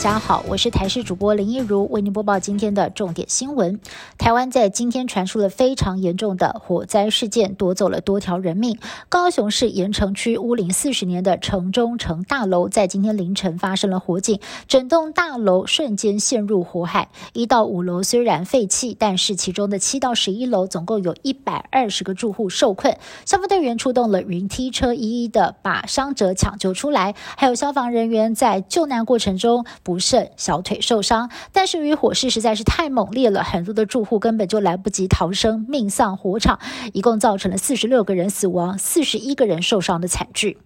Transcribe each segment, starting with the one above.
家好，我是台视主播林一如，为您播报今天的重点新闻。台湾在今天传出了非常严重的火灾事件，夺走了多条人命。高雄市盐城区屋龄四十年的城中城大楼，在今天凌晨发生了火警，整栋大楼瞬间陷入火海。一到五楼虽然废弃，但是其中的七到十一楼总共有一百二十个住户受困。消防队员出动了云梯车，一一的把伤者抢救出来，还有消防人员在救难过程中。不慎小腿受伤，但是由于火势实在是太猛烈了，很多的住户根本就来不及逃生，命丧火场，一共造成了四十六个人死亡，四十一个人受伤的惨剧。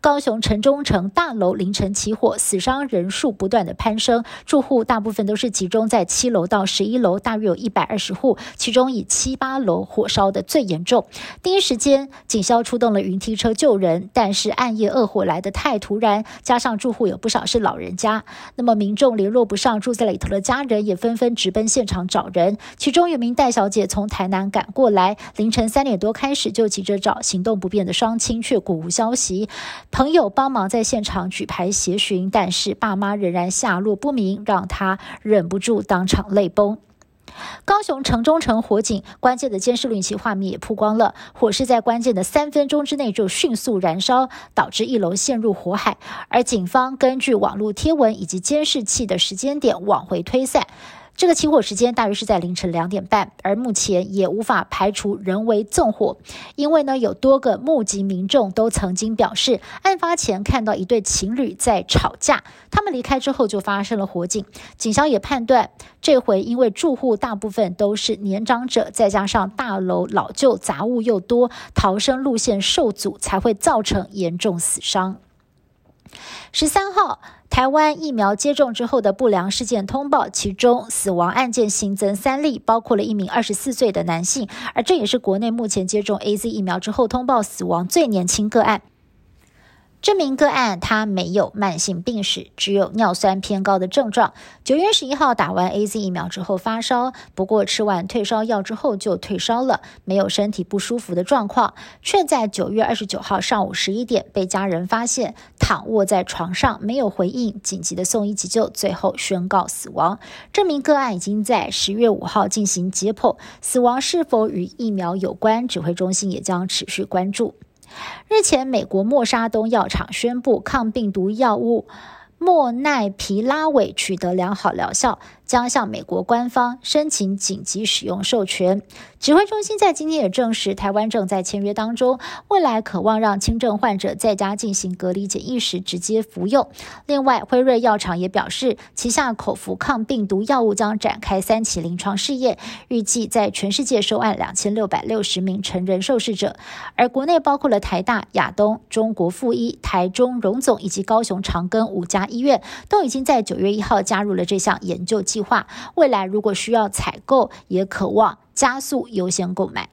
高雄城中城大楼凌晨起火，死伤人数不断的攀升，住户大部分都是集中在七楼到十一楼，大约有一百二十户，其中以七八楼火烧的最严重。第一时间，警消出动了云梯车救人，但是暗夜恶火来得太突然，加上住户有不少是老人家，那么民众联络不上住在里头的家人，也纷纷直奔现场找人。其中有名戴小姐从台南赶过来，凌晨三点多开始就急着找行动不便的双亲，却古无消息。朋友帮忙在现场举牌协寻，但是爸妈仍然下落不明，让他忍不住当场泪崩。高雄城中城火警，关键的监视录影器画面也曝光了，火势在关键的三分钟之内就迅速燃烧，导致一楼陷入火海。而警方根据网络贴文以及监视器的时间点往回推算。这个起火时间大约是在凌晨两点半，而目前也无法排除人为纵火，因为呢有多个目击民众都曾经表示，案发前看到一对情侣在吵架，他们离开之后就发生了火警。警方也判断，这回因为住户大部分都是年长者，再加上大楼老旧杂物又多，逃生路线受阻，才会造成严重死伤。十三号。台湾疫苗接种之后的不良事件通报，其中死亡案件新增三例，包括了一名二十四岁的男性，而这也是国内目前接种 A Z 疫苗之后通报死亡最年轻个案。这名个案他没有慢性病史，只有尿酸偏高的症状。九月十一号打完 A Z 疫苗之后发烧，不过吃完退烧药之后就退烧了，没有身体不舒服的状况，却在九月二十九号上午十一点被家人发现躺卧在床上，没有回应，紧急的送医急救，最后宣告死亡。这名个案已经在十月五号进行解剖，死亡是否与疫苗有关？指挥中心也将持续关注。日前，美国默沙东药厂宣布抗病毒药物。莫奈皮拉韦取得良好疗效，将向美国官方申请紧急使用授权。指挥中心在今天也证实，台湾正在签约当中，未来渴望让轻症患者在家进行隔离检疫时直接服用。另外，辉瑞药厂也表示，旗下口服抗病毒药物将展开三期临床试验，预计在全世界收案两千六百六十名成人受试者。而国内包括了台大、亚东、中国附一、台中荣总以及高雄长庚五家。医院都已经在九月一号加入了这项研究计划，未来如果需要采购，也渴望加速优先购买。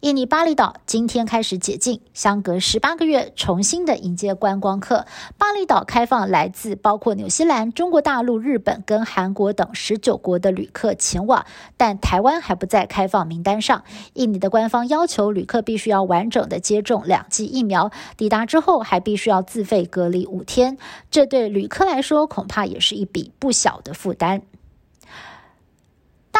印尼巴厘岛今天开始解禁，相隔十八个月重新的迎接观光客。巴厘岛开放来自包括纽西兰、中国大陆、日本跟韩国等十九国的旅客前往，但台湾还不在开放名单上。印尼的官方要求旅客必须要完整的接种两剂疫苗，抵达之后还必须要自费隔离五天。这对旅客来说恐怕也是一笔不小的负担。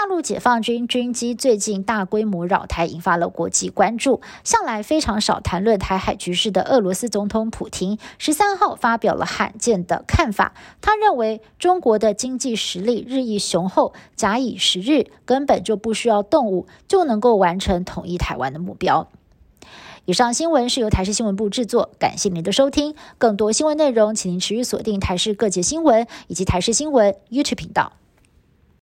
大陆解放军军机最近大规模扰台，引发了国际关注。向来非常少谈论台海局势的俄罗斯总统普京，十三号发表了罕见的看法。他认为中国的经济实力日益雄厚，假以时日，根本就不需要动武，就能够完成统一台湾的目标。以上新闻是由台视新闻部制作，感谢您的收听。更多新闻内容，请您持续锁定台视各界新闻以及台视新闻 YouTube 频道。